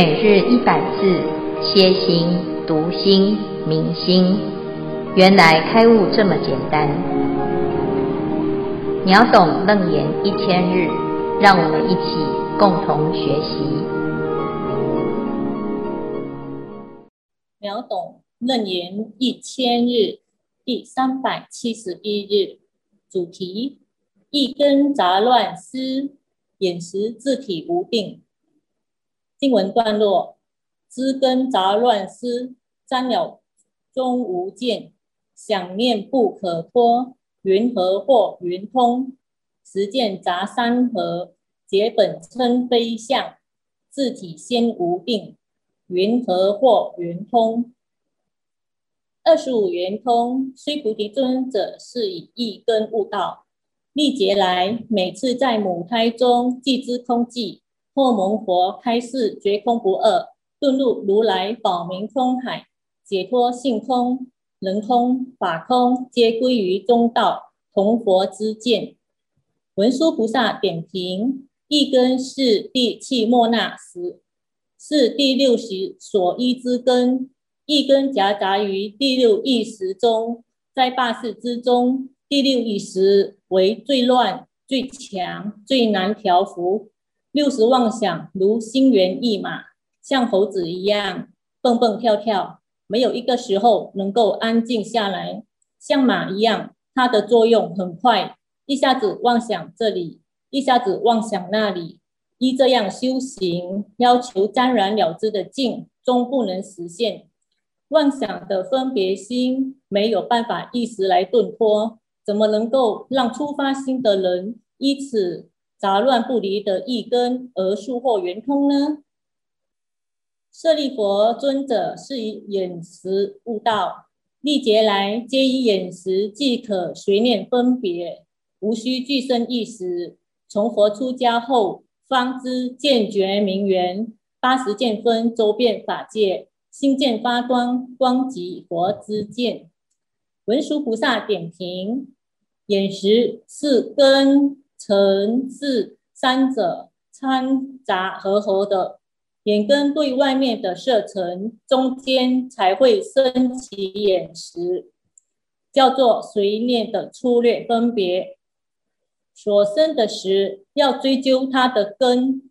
每日一百字，歇心、读心、明心，原来开悟这么简单。秒懂楞严一千日，让我们一起共同学习。秒懂楞严一千日第三百七十一日，主题：一根杂乱丝，眼识自体无定。经文段落：知根杂乱思，沾了终无见，想念不可脱，云何或云通？实见杂三合，结本称非相，自体先无定，云何或云通？二十五圆通，须菩提尊者是以一根悟道，历劫来每次在母胎中既知空寂。或蒙佛开示觉空不二，顿入如来宝明空海，解脱性空、人空、法空，皆归于中道，同佛之见。文殊菩萨点评：一根是第七莫那识，是第六识所依之根。一根夹杂于第六意识中，在八识之中，第六意识为最乱、最强、最难调伏。六十妄想如心猿意马，像猴子一样蹦蹦跳跳，没有一个时候能够安静下来。像马一样，它的作用很快，一下子妄想这里，一下子妄想那里。依这样修行，要求沾染了知的境，终不能实现。妄想的分别心没有办法一时来顿脱，怎么能够让初发心的人依此？杂乱不离的一根而速获圆通呢？舍利弗尊者是以眼识悟道，历劫来皆以眼识即可随念分别，无需具身意识。从佛出家后，方知见觉明圆，八十见分周遍法界，心见发光，光即佛之见。文殊菩萨点评：眼识是根。尘世三者掺杂合合的，眼根对外面的色尘，中间才会生起眼识，叫做随念的粗略分别。所生的识要追究它的根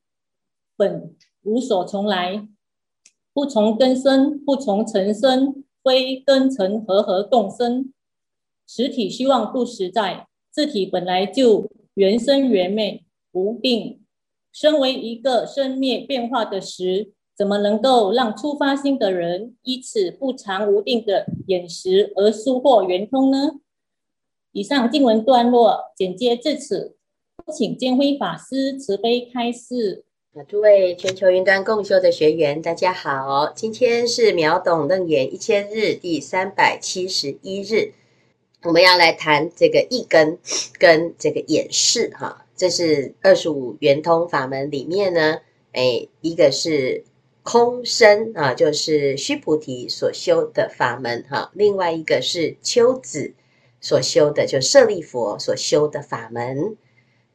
本，无所从来，不从根生，不从尘生，非根尘合合共生。实体虚妄不实在，自体本来就。原生原灭无定，身为一个生灭变化的识，怎么能够让初发心的人依此不常无定的眼识而速获圆通呢？以上经文段落简介至此，请监辉法师慈悲开示。诸位全球云端共修的学员，大家好，今天是秒懂楞严一千日第三百七十一日。我们要来谈这个意根跟这个演示哈，这是二十五圆通法门里面呢，哎，一个是空身啊，就是须菩提所修的法门哈，另外一个是丘子所修的，就舍利佛所修的法门。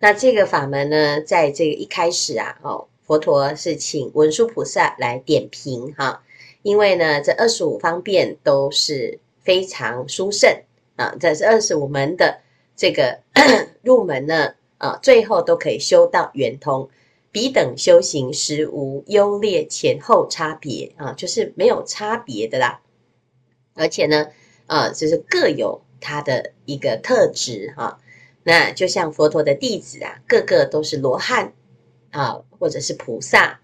那这个法门呢，在这个一开始啊，哦，佛陀是请文殊菩萨来点评哈，因为呢，这二十五方便都是非常殊胜。啊，这是二十五门的这个 入门呢，啊，最后都可以修到圆通，彼等修行实无优劣前后差别啊，就是没有差别的啦。而且呢，啊，就是各有它的一个特质哈、啊。那就像佛陀的弟子啊，个个都是罗汉啊，或者是菩萨，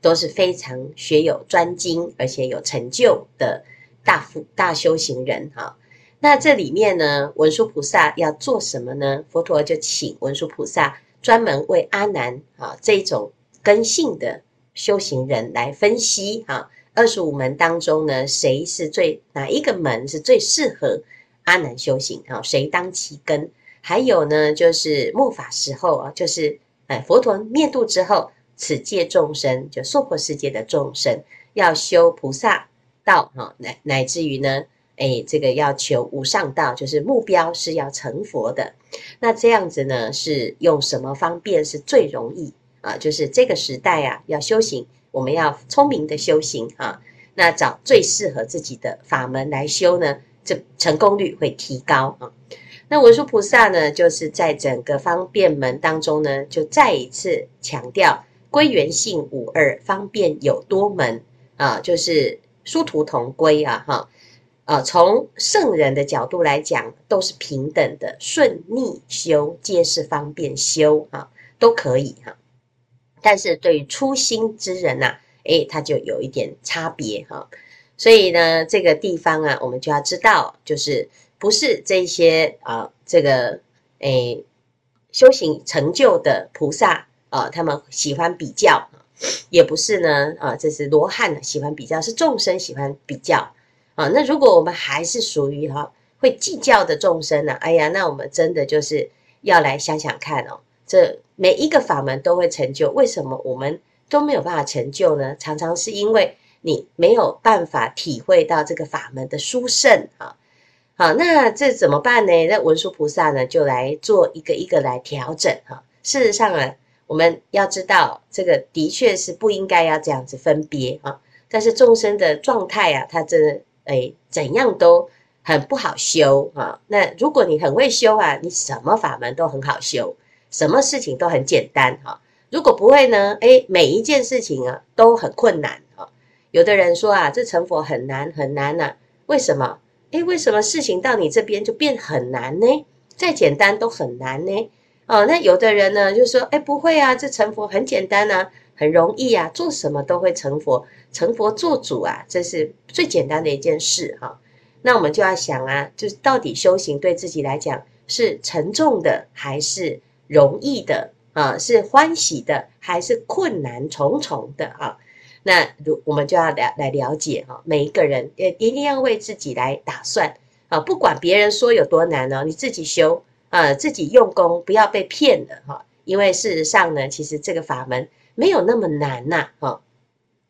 都是非常学有专精，而且有成就的大富大修行人哈。啊那这里面呢，文殊菩萨要做什么呢？佛陀就请文殊菩萨专门为阿难啊这种根性的修行人来分析啊，二十五门当中呢，谁是最哪一个门是最适合阿难修行啊？谁当其根？还有呢，就是末法时候啊，就是哎佛陀灭度之后，此界众生就娑婆世界的众生要修菩萨道哈，乃乃至于呢。哎，这个要求无上道，就是目标是要成佛的。那这样子呢，是用什么方便是最容易啊？就是这个时代啊，要修行我们要聪明的修行啊，那找最适合自己的法门来修呢，这成功率会提高啊。那文殊菩萨呢，就是在整个方便门当中呢，就再一次强调归元性无二，方便有多门啊，就是殊途同归啊，哈，呃，从圣人的角度来讲，都是平等的，顺逆修皆是方便修啊，都可以哈。但是对于初心之人呐，诶，他就有一点差别哈。所以呢，这个地方啊，我们就要知道，就是。不是这些啊，这个诶，修行成就的菩萨啊，他们喜欢比较，也不是呢啊，这是罗汉喜欢比较，是众生喜欢比较那如果我们还是属于哈、啊、会计较的众生呢、啊？哎呀，那我们真的就是要来想想看哦，这每一个法门都会成就，为什么我们都没有办法成就呢？常常是因为你没有办法体会到这个法门的殊胜啊。好，那这怎么办呢？那文殊菩萨呢，就来做一个一个来调整哈。事实上啊，我们要知道，这个的确是不应该要这样子分别啊。但是众生的状态啊，他真的诶怎样都很不好修啊。那如果你很会修啊，你什么法门都很好修，什么事情都很简单哈。如果不会呢，诶每一件事情啊都很困难啊。有的人说啊，这成佛很难很难呢，为什么？诶，为什么事情到你这边就变很难呢？再简单都很难呢？哦，那有的人呢就说，诶，不会啊，这成佛很简单啊，很容易啊，做什么都会成佛，成佛做主啊，这是最简单的一件事哈。那我们就要想啊，就是到底修行对自己来讲是沉重的还是容易的啊？是欢喜的还是困难重重的啊？那如我们就要来来了解哈，每一个人也一定要为自己来打算啊，不管别人说有多难呢，你自己修啊，自己用功，不要被骗了哈。因为事实上呢，其实这个法门没有那么难呐哈。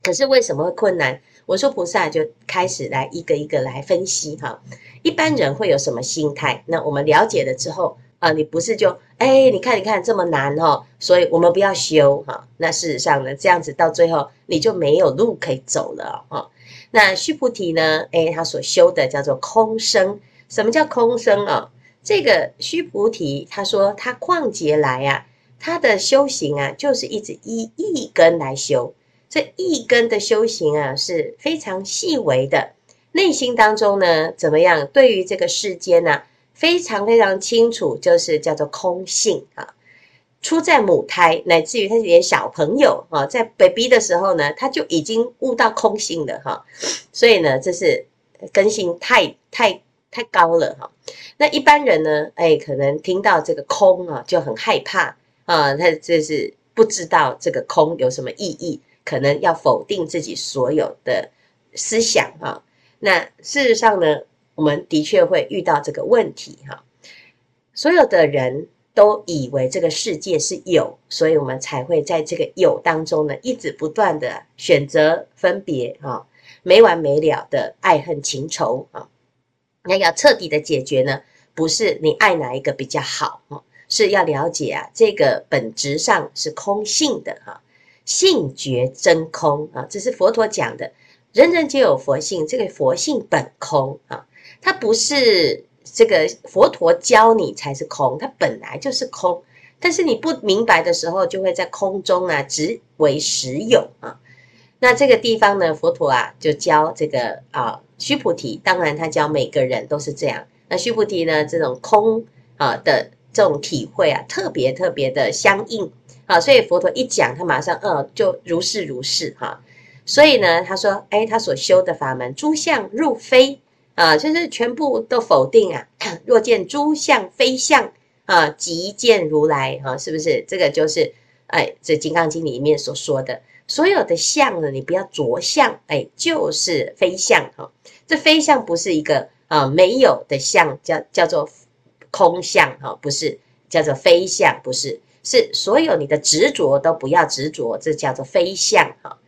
可是为什么会困难？我说菩萨就开始来一个一个来分析哈。一般人会有什么心态？那我们了解了之后。啊，你不是就哎，你看，你看这么难哦，所以我们不要修哈。那事实上呢，这样子到最后你就没有路可以走了啊。那须菩提呢，哎，他所修的叫做空生。什么叫空生啊？这个须菩提他说他旷劫来啊，他的修行啊，就是一直依一根来修。这一根的修行啊，是非常细微的，内心当中呢，怎么样？对于这个世间呢？非常非常清楚，就是叫做空性啊。出在母胎，乃至于他连小朋友啊，在 baby 的时候呢，他就已经悟到空性了哈。所以呢，这是根性太太太高了哈。那一般人呢，哎，可能听到这个空啊，就很害怕啊。他就是不知道这个空有什么意义，可能要否定自己所有的思想啊。那事实上呢？我们的确会遇到这个问题哈，所有的人都以为这个世界是有，所以我们才会在这个有当中呢，一直不断的选择分别哈，没完没了的爱恨情仇啊。那要彻底的解决呢，不是你爱哪一个比较好，是要了解啊，这个本质上是空性的哈，性觉真空啊，这是佛陀讲的，人人皆有佛性，这个佛性本空啊。它不是这个佛陀教你才是空，它本来就是空。但是你不明白的时候，就会在空中啊，执为实有啊。那这个地方呢，佛陀啊就教这个啊须菩提，当然他教每个人都是这样。那须菩提呢，这种空啊的这种体会啊，特别特别的相应啊。所以佛陀一讲，他马上嗯就如是如是哈。所以呢，他说，哎，他所修的法门，诸相入非。啊，就是全部都否定啊！若见诸相非相啊，即见如来啊，是不是？这个就是哎，这《金刚经》里面所说的所有的相呢，你不要着相，哎，就是非相哈。这非相不是一个啊没有的相，叫叫做空相哈，不是叫做非相，不是，是所有你的执着都不要执着，这叫做非相哈。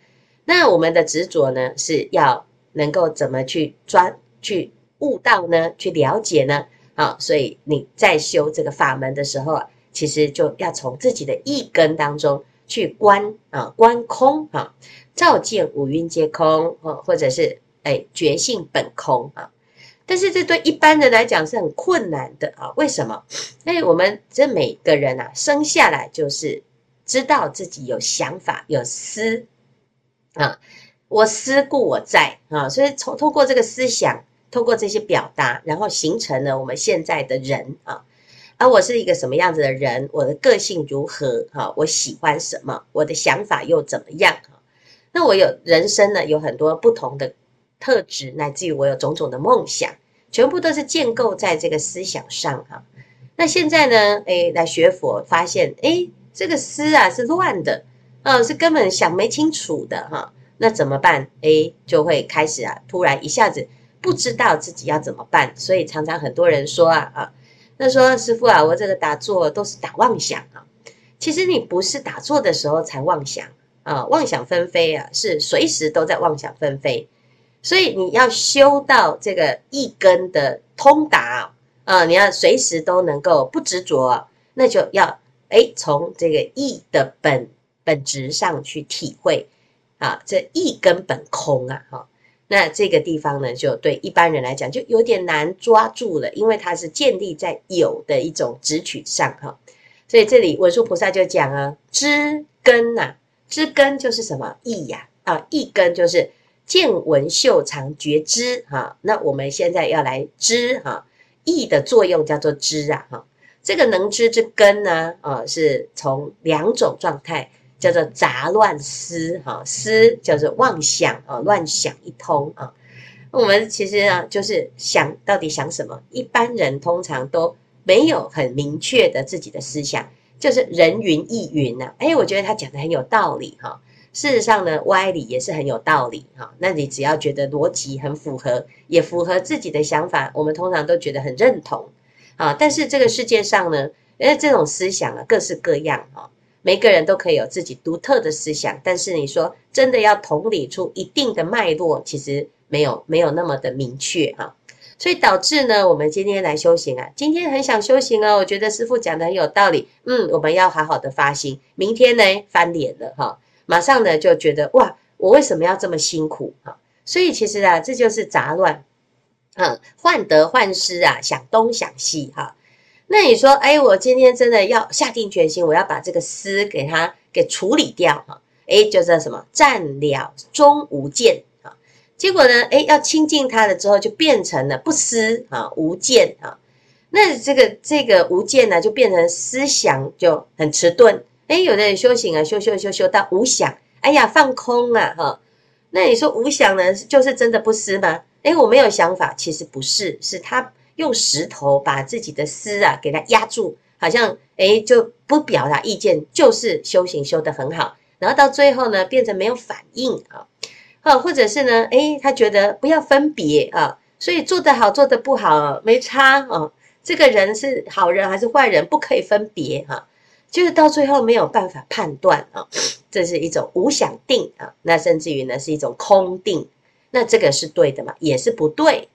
那我们的执着呢，是要能够怎么去专？去悟道呢，去了解呢，啊，所以你在修这个法门的时候，其实就要从自己的一根当中去观啊，观空啊，照见五蕴皆空，或或者是哎觉性本空啊。但是这对一般人来讲是很困难的啊。为什么？因为我们这每个人啊，生下来就是知道自己有想法、有思啊，我思故我在啊，所以从通过这个思想，通过这些表达，然后形成了我们现在的人啊。而我是一个什么样子的人？我的个性如何？哈，我喜欢什么？我的想法又怎么样？哈，那我有人生呢，有很多不同的特质，乃至于我有种种的梦想，全部都是建构在这个思想上。哈，那现在呢？哎，来学佛，发现哎，这个思啊是乱的，嗯，是根本想没清楚的。哈，那怎么办？哎，就会开始啊，突然一下子不知道自己要怎么办，所以常常很多人说啊啊。那说师傅啊，我这个打坐都是打妄想啊。其实你不是打坐的时候才妄想啊，妄想纷飞啊，是随时都在妄想纷飞。所以你要修到这个意根的通达啊，你要随时都能够不执着，那就要哎从这个意的本本质上去体会啊，这意根本空啊，哈。那这个地方呢，就对一般人来讲就有点难抓住了，因为它是建立在有的一种执取上哈。所以这里文殊菩萨就讲啊，知根呐，知根就是什么意呀？啊，意根就是见闻嗅尝觉知哈。那我们现在要来知哈，意的作用叫做知啊哈。这个能知之根呢，啊，是从两种状态。叫做杂乱思，哈，思叫做妄想啊，乱想一通啊。我们其实啊，就是想到底想什么？一般人通常都没有很明确的自己的思想，就是人云亦云呐。哎，我觉得他讲的很有道理哈。事实上呢，歪理也是很有道理哈。那你只要觉得逻辑很符合，也符合自己的想法，我们通常都觉得很认同啊。但是这个世界上呢，因为这种思想啊，各式各样啊。每个人都可以有自己独特的思想，但是你说真的要统理出一定的脉络，其实没有没有那么的明确哈，所以导致呢，我们今天来修行啊，今天很想修行哦，我觉得师父讲的很有道理，嗯，我们要好好的发心，明天呢翻脸了哈，马上呢就觉得哇，我为什么要这么辛苦哈？所以其实啊，这就是杂乱，嗯，患得患失啊，想东想西哈。那你说，哎，我今天真的要下定决心，我要把这个思给它给处理掉哈，哎，就叫什么暂了终无见啊。结果呢，哎，要亲近它了之后，就变成了不思啊，无见啊。那这个这个无见呢，就变成思想就很迟钝。哎，有的人修行啊，修修修修到无想，哎呀，放空啊，哈。那你说无想呢，就是真的不思吗？哎，我没有想法，其实不是，是他。用石头把自己的思啊给它压住，好像诶就不表达意见，就是修行修得很好，然后到最后呢变成没有反应啊，啊或者是呢诶他觉得不要分别啊，所以做得好做得不好没差啊，这个人是好人还是坏人不可以分别哈，就是到最后没有办法判断啊，这是一种无想定啊，那甚至于呢是一种空定，那这个是对的吗？也是不对。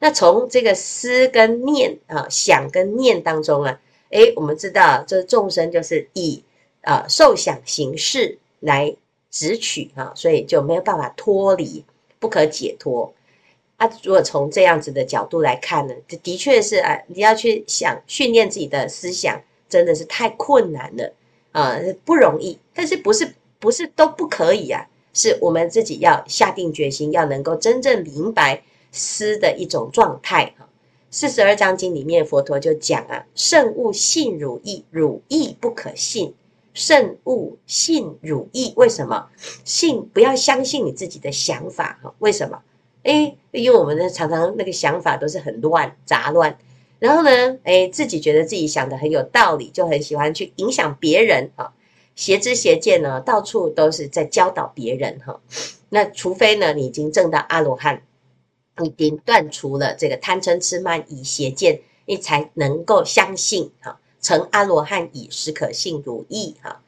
那从这个思跟念啊，想跟念当中啊，诶，我们知道这众生就是以啊受想行识来执取啊，所以就没有办法脱离，不可解脱。啊，如果从这样子的角度来看呢，这的确是啊，你要去想训练自己的思想，真的是太困难了啊，不容易。但是不是不是都不可以啊？是我们自己要下定决心，要能够真正明白。思的一种状态哈，四十二章经里面佛陀就讲啊，圣勿信汝意，汝意不可信。圣勿信汝意，为什么？信不要相信你自己的想法哈？为什么？诶，因为我们呢常常那个想法都是很乱杂乱，然后呢，诶，自己觉得自己想的很有道理，就很喜欢去影响别人啊，邪知邪见呢，到处都是在教导别人哈。那除非呢，你已经证到阿罗汉。已经断除了这个贪嗔痴慢疑邪见，你才能够相信哈，成阿罗汉以，实可信如意哈。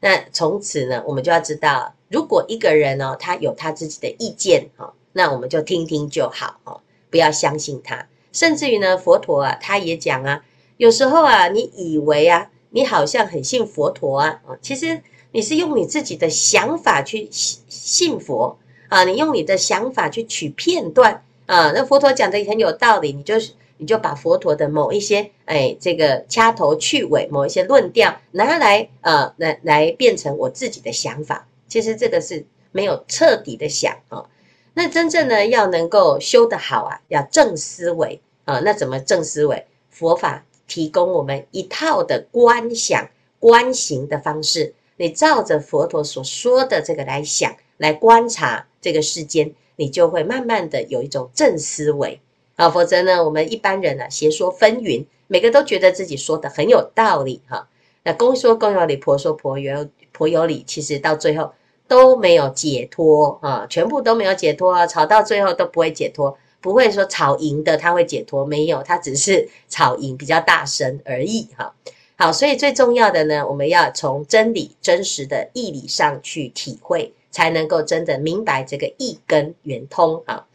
那从此呢，我们就要知道，如果一个人呢，他有他自己的意见哈，那我们就听听就好哈，不要相信他。甚至于呢，佛陀啊，他也讲啊，有时候啊，你以为啊，你好像很信佛陀啊，其实你是用你自己的想法去信佛啊，你用你的想法去取片段啊，那佛陀讲的也很有道理，你就是你就把佛陀的某一些哎这个掐头去尾，某一些论调拿来啊来来变成我自己的想法，其实这个是没有彻底的想啊。那真正呢要能够修得好啊，要正思维啊，那怎么正思维？佛法提供我们一套的观想、观行的方式，你照着佛陀所说的这个来想、来观察这个世间，你就会慢慢的有一种正思维啊。否则呢，我们一般人呢、啊，邪说纷纭，每个都觉得自己说的很有道理哈、那公说公有理，婆说婆有婆有理，其实到最后都没有解脱啊，全部都没有解脱啊，吵到最后都不会解脱。不会说吵赢的他会解脱，没有，他只是吵赢比较大声而已哈。好，所以最重要的呢，我们要从真理真实的义理上去体会，才能够真的明白这个义根圆通啊。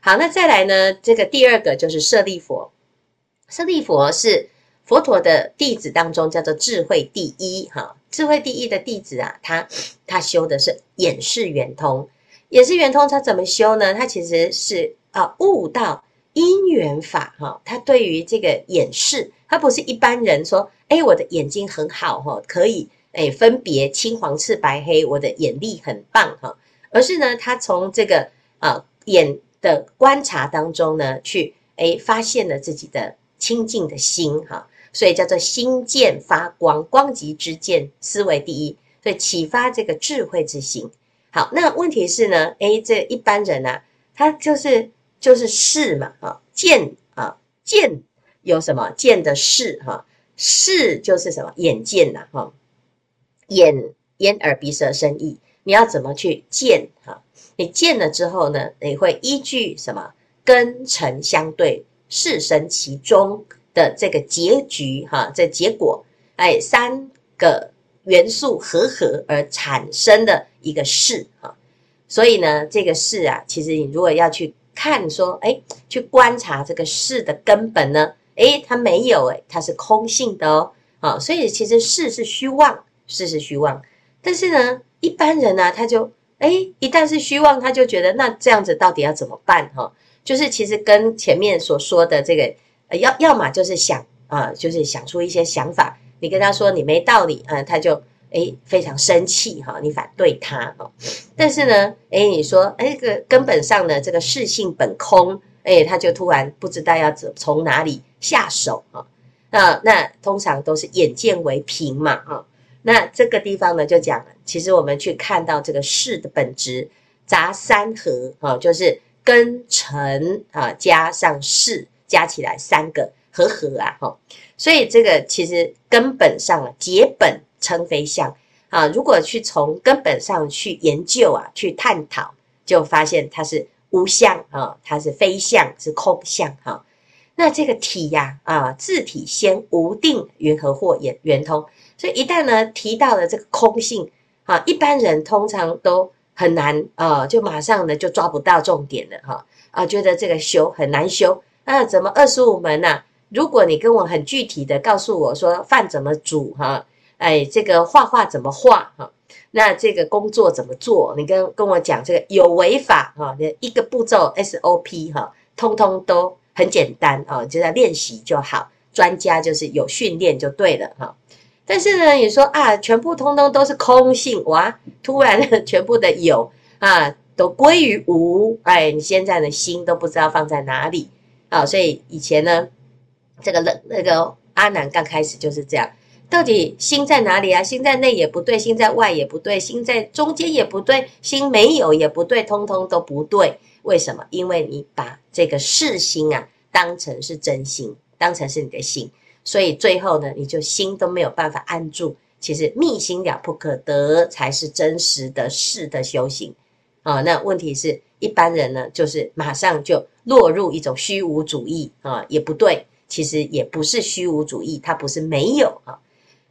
好，那再来呢，这个第二个就是舍利佛，舍利佛是佛陀的弟子当中叫做智慧第一哈，智慧第一的弟子啊，他他修的是眼识圆通，眼识圆通他怎么修呢？他其实是。啊，悟道因缘法哈，他对于这个眼识，他不是一般人说，哎，我的眼睛很好哈，可以哎分别青黄赤白黑，我的眼力很棒哈，而是呢，他从这个啊眼的观察当中呢，去哎发现了自己的清净的心哈，所以叫做心见发光，光即知见，思维第一，所以启发这个智慧之心。好，那问题是呢，哎，这一般人呢、啊，他就是。就是视嘛，啊，见啊，见有什么？见的识哈，识就是什么？眼见呐，哈，眼眼耳鼻舌身意，你要怎么去见哈？你见了之后呢，你会依据什么？根尘相对，视神其中的这个结局哈，这结果，哎，三个元素合合而产生的一个事哈，所以呢，这个事啊，其实你如果要去。看说，哎，去观察这个事的根本呢？哎，它没有，哎，它是空性的哦。啊，所以其实事是虚妄，事是虚妄。但是呢，一般人呢，他就，哎，一旦是虚妄，他就觉得那这样子到底要怎么办？哈，就是其实跟前面所说的这个，要要么就是想啊，就是想出一些想法，你跟他说你没道理啊，他就。哎，非常生气哈，你反对他哦，但是呢，哎，你说，哎，个根本上呢，这个事性本空，哎，他就突然不知道要怎从哪里下手啊。那那通常都是眼见为凭嘛啊。那这个地方呢，就讲，其实我们去看到这个事的本质，杂三合啊，就是根尘啊加上事加起来三个合合啊哈。所以这个其实根本上啊，结本。称非相啊！如果去从根本上去研究啊，去探讨，就发现它是无相啊，它是非相，是空相哈。那这个体呀啊，自体先无定，云何或圆圆通？所以一旦呢提到了这个空性啊，一般人通常都很难啊，就马上呢就抓不到重点了哈啊，觉得这个修很难修啊，怎么二十五门呐？如果你跟我很具体的告诉我说饭怎么煮哈？哎，这个画画怎么画哈？那这个工作怎么做？你跟跟我讲这个有违法哈，一个步骤 SOP 哈，通通都很简单啊，就在练习就好。专家就是有训练就对了哈。但是呢，你说啊，全部通通都是空性哇，突然全部的有啊，都归于无。哎，你现在的心都不知道放在哪里啊。所以以前呢，这个那那个阿南刚开始就是这样。到底心在哪里啊？心在内也不对，心在外也不对，心在中间也不对，心没有也不对，通通都不对。为什么？因为你把这个识心啊当成是真心，当成是你的心，所以最后呢，你就心都没有办法安住。其实密心了不可得，才是真实的世的修行啊。那问题是一般人呢，就是马上就落入一种虚无主义啊，也不对。其实也不是虚无主义，它不是没有啊。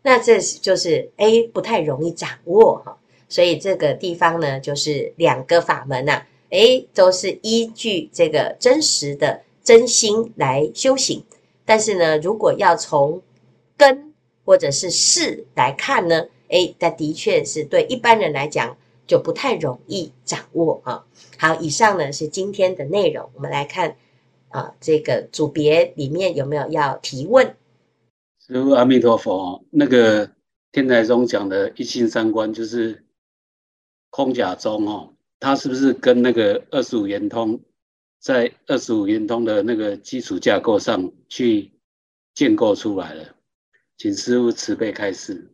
那这就是 A 不太容易掌握哈，所以这个地方呢，就是两个法门呐，诶都是依据这个真实的真心来修行。但是呢，如果要从根或者是事来看呢，哎，但的确是对一般人来讲就不太容易掌握啊。好，以上呢是今天的内容，我们来看啊，这个组别里面有没有要提问？师父阿弥陀佛，那个天台宗讲的一心三观就是空假中哦，它是不是跟那个二十五圆通在二十五圆通的那个基础架构上去建构出来了？请师父慈悲开示。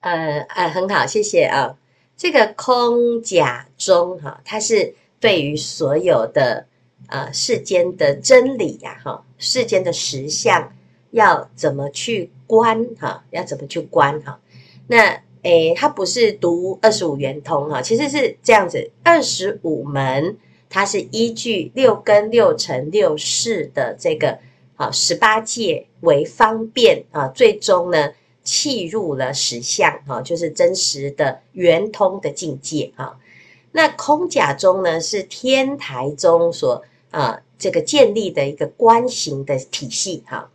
呃呃，很好，谢谢啊。这个空假中哈，它是对于所有的呃世间的真理呀哈，世间的实相要怎么去观哈，要怎么去观哈。那诶，它不是读二十五圆通哈，其实是这样子，二十五门它是依据六根六尘六识的这个。啊，十八界为方便啊，最终呢，契入了实相哈，就是真实的圆通的境界哈。那空假中呢，是天台宗所啊这个建立的一个观行的体系哈。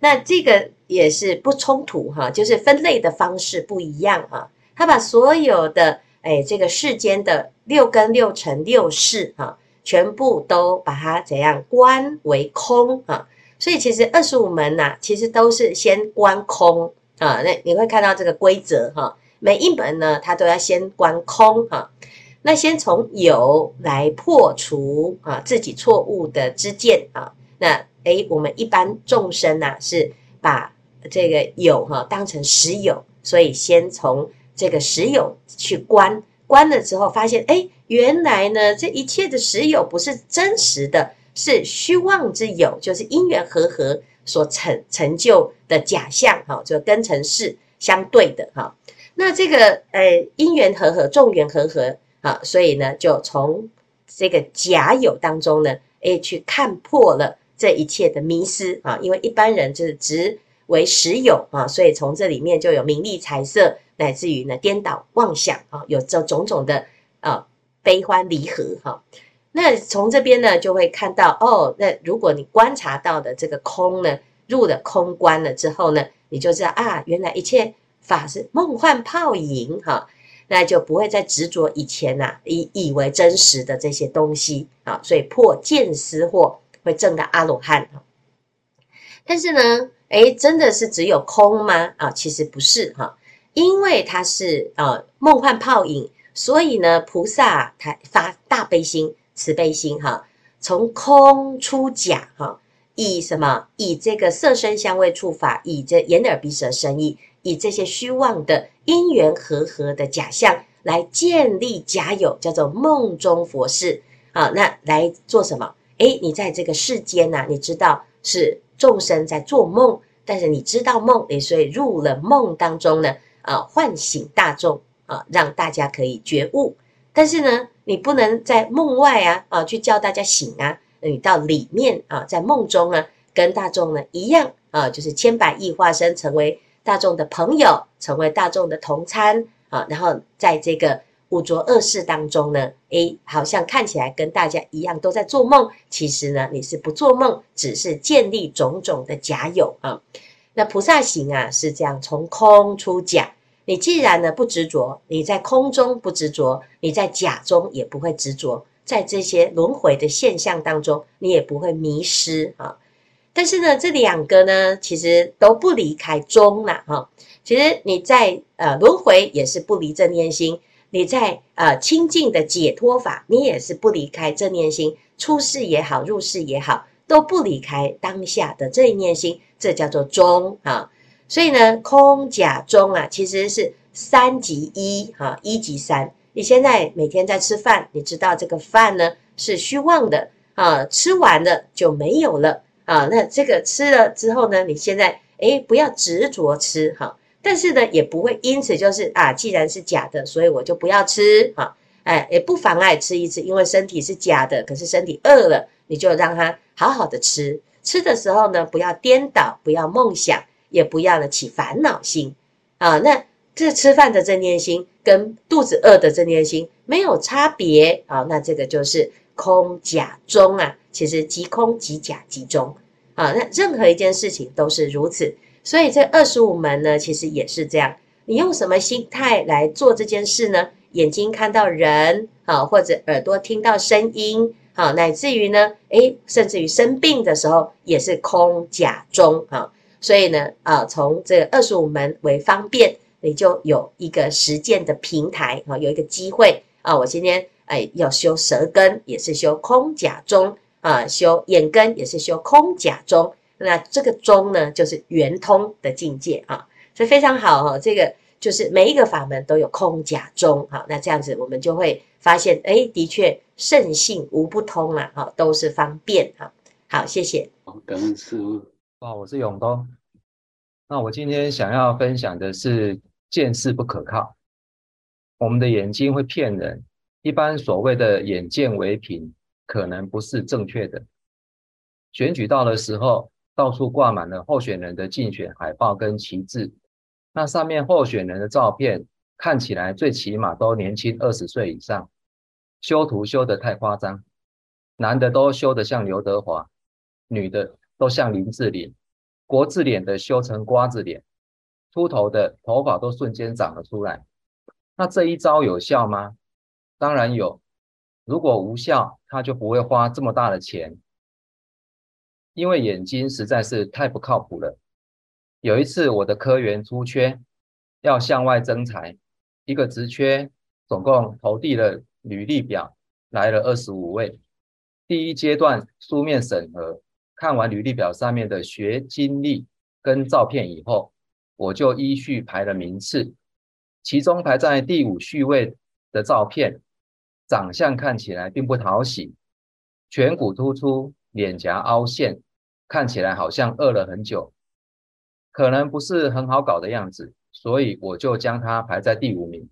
那这个也是不冲突哈，就是分类的方式不一样啊。他把所有的哎这个世间的六根六尘六识哈，全部都把它怎样观为空啊。所以其实二十五门呐、其实都是先观空啊。那你会看到这个规则哈，每一门呢，它都要先观空哈。那先从有来破除啊自己错误的知见啊。那诶，我们一般众生呐、啊，是把这个有哈当成实有，所以先从这个实有去观，观了之后发现，诶，原来呢这一切的实有不是真实的。是虚妄之有，就是因缘和合所成成就的假象，哈，就跟成是相对的，哈。那这个呃因缘和合，众缘和合，啊，所以呢，就从这个假有当中呢，诶，去看破了这一切的迷失，啊，因为一般人就是执为实有，啊，所以从这里面就有名利财色，乃至于呢颠倒妄想，啊，有这种种的啊悲欢离合，哈。那从这边呢，就会看到哦。那如果你观察到的这个空呢，入了空观了之后呢，你就知道啊，原来一切法是梦幻泡影哈。那就不会再执着以前呐、啊，以以为真实的这些东西啊。所以破见思惑会证到阿罗汉。但是呢，哎，真的是只有空吗？啊，其实不是哈，因为它是啊梦幻泡影，所以呢，菩萨他发大悲心。慈悲心哈，从空出假哈，以什么？以这个色身香味触法，以这眼耳鼻舌身意，以这些虚妄的因缘和合的假象来建立假有，叫做梦中佛事啊。那来做什么？诶，你在这个世间呐、你知道是众生在做梦，但是你知道梦，诶，所以入了梦当中呢，啊，唤醒大众啊，让大家可以觉悟。但是呢，你不能在梦外啊啊去叫大家醒啊，你到里面啊，在梦中啊，跟大众呢一样啊，就是千百亿化身成为大众的朋友，成为大众的同参啊，然后在这个五浊恶世当中呢，诶，好像看起来跟大家一样都在做梦，其实呢你是不做梦，只是建立种种的假有啊。那菩萨行啊是这样，从空出假。你既然呢不执着，你在空中不执着，你在假中也不会执着，在这些轮回的现象当中，你也不会迷失啊。但是呢，这两个呢，其实都不离开中了哈。其实你在呃轮回也是不离正念心，你在呃清净的解脱法，你也是不离开正念心，出世也好，入世也好，都不离开当下的这一念心，这叫做中啊。所以呢，空假中啊，其实是三级一哈，一级三。你现在每天在吃饭，你知道这个饭呢是虚妄的啊，吃完了就没有了啊。那这个吃了之后呢，你现在诶不要执着吃哈，但是呢也不会因此就是啊，既然是假的，所以我就不要吃哈。哎，也不妨碍吃一次，因为身体是假的，可是身体饿了，你就让它好好的吃。吃的时候呢，不要颠倒，不要梦想。也不要了起烦恼心啊，那这吃饭的正念心跟肚子饿的正念心没有差别啊，那这个就是空假中啊，其实即空即假即中啊，那任何一件事情都是如此，所以这二十五门呢，其实也是这样，你用什么心态来做这件事呢？眼睛看到人啊，或者耳朵听到声音，好，乃至于呢，诶，甚至于生病的时候也是空假中啊。所以呢，啊，从这个二十五门为方便，你就有一个实践的平台啊，有一个机会啊。我今天哎要修舌根，也是修空假中啊；修眼根，也是修空假中。那这个中呢，就是圆通的境界啊，所以非常好哈。这个。就是每一个法门都有空假中，好，那这样子我们就会发现，哎，的确圣性无不通啊，哈，都是方便，哈，好，谢谢。感恩师父。啊，我是永东。那我今天想要分享的是见识不可靠。我们的眼睛会骗人，一般所谓的眼见为凭，可能不是正确的。选举到的时候，到处挂满了候选人的竞选海报跟旗帜。那上面候选人的照片看起来最起码都年轻二十岁以上，修图修得太夸张，男的都修得像刘德华，女的都像林志玲，国字脸的修成瓜子脸，秃头的头发都瞬间长了出来。那这一招有效吗？当然有，如果无效，他就不会花这么大的钱，因为眼睛实在是太不靠谱了。有一次，我的科员出缺，要向外征才，一个职缺总共投递了履历表，来了二十五位。第一阶段书面审核，看完履历表上面的学经历跟照片以后，我就依序排了名次。其中排在第五序位的照片，长相看起来并不讨喜，颧骨突出，脸颊凹陷，看起来好像饿了很久。可能不是很好搞的样子，所以我就将他排在第五名。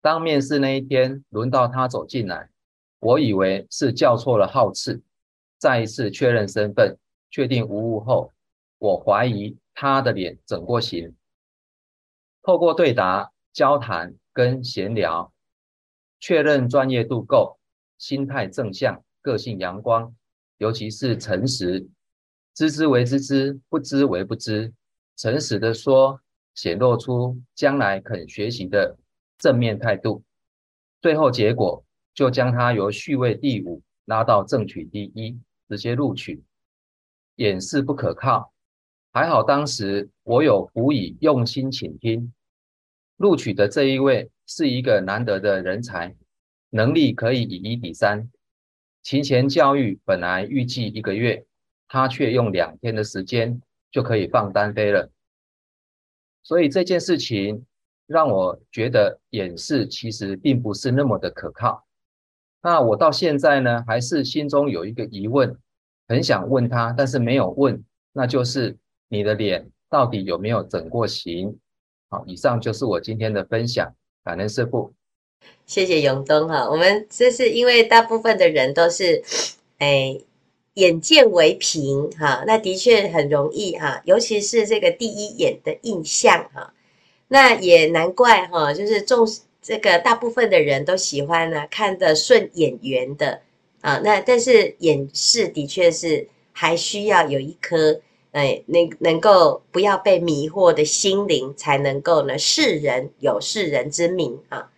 当面试那一天轮到他走进来，我以为是叫错了号次，再一次确认身份，确定无误后，我怀疑他的脸整过形。透过对答、交谈跟闲聊，确认专业度够，心态正向，个性阳光，尤其是诚实。知之为知之，不知为不知，诚实的说，显露出将来肯学习的正面态度。最后结果就将他由序位第五拉到正取第一，直接录取。掩饰不可靠，还好当时我有辅以用心倾听。录取的这一位是一个难得的人才，能力可以以一抵三。勤前教育本来预计一个月。他却用两天的时间就可以放单飞了，所以这件事情让我觉得掩饰其实并不是那么的可靠。那我到现在呢，还是心中有一个疑问，很想问他，但是没有问，那就是你的脸到底有没有整过形？好，以上就是我今天的分享，感恩师父。谢谢永东哈，我们这是因为大部分的人都是，哎。眼见为凭，哈，那的确很容易哈，尤其是这个第一眼的印象哈，那也难怪哈，就是重这个大部分的人都喜欢呢，看的顺眼缘的啊，那但是眼识的确是还需要有一颗哎，能能够不要被迷惑的心灵，才能够呢世人有世人之明啊。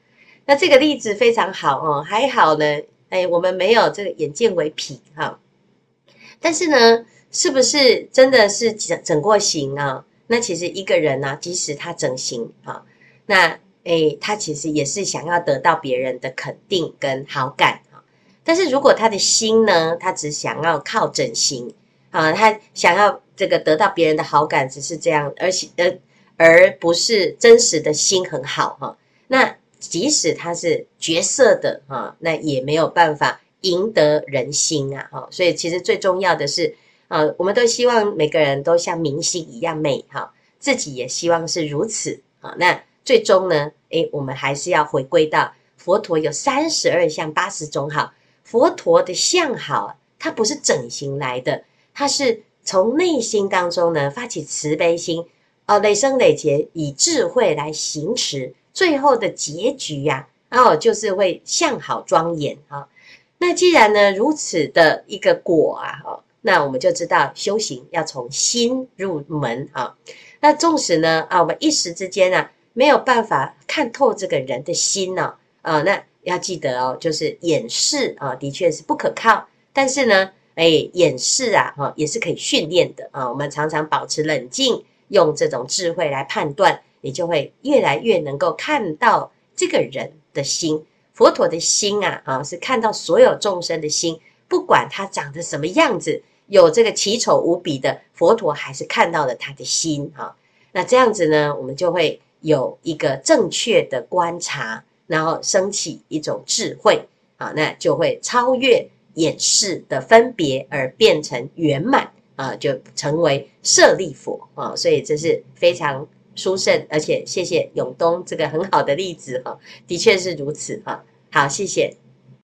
那这个例子非常好哦，还好呢，哎，我们没有这个眼见为凭哈。但是呢，是不是真的是整整过形啊？那其实一个人呢、啊，即使他整形啊，那诶，他其实也是想要得到别人的肯定跟好感啊。但是如果他的心呢，他只想要靠整形啊，他想要这个得到别人的好感，只是这样，而且呃，而不是真实的心很好哈、那即使他是绝色的啊，那也没有办法。赢得人心啊，哈，所以其实最重要的是，啊，我们都希望每个人都像明星一样美，哈，自己也希望是如此，啊，那最终呢，诶，我们还是要回归到佛陀有三十二相八十种好，佛陀的相好，它不是整形来的，它是从内心当中呢发起慈悲心，哦，累生累劫以智慧来行持，最后的结局呀，哦，就是会相好庄严，哈。那既然呢如此的一个果啊，那我们就知道修行要从心入门啊。那纵使呢啊，我们一时之间啊没有办法看透这个人的心呢啊，那要记得哦，就是掩饰啊，的确是不可靠。但是呢，哎，掩饰啊哈也是可以训练的啊。我们常常保持冷静，用这种智慧来判断，你就会越来越能够看到这个人的心。佛陀的心啊啊，是看到所有众生的心，不管他长得什么样子。有这个奇丑无比的佛陀，还是看到了他的心哈。那这样子呢，我们就会有一个正确的观察，然后升起一种智慧啊，那就会超越眼识的分别，而变成圆满啊，就成为舍利佛啊。所以这是非常殊胜，而且谢谢永东这个很好的例子哈，的确是如此哈。好，谢谢。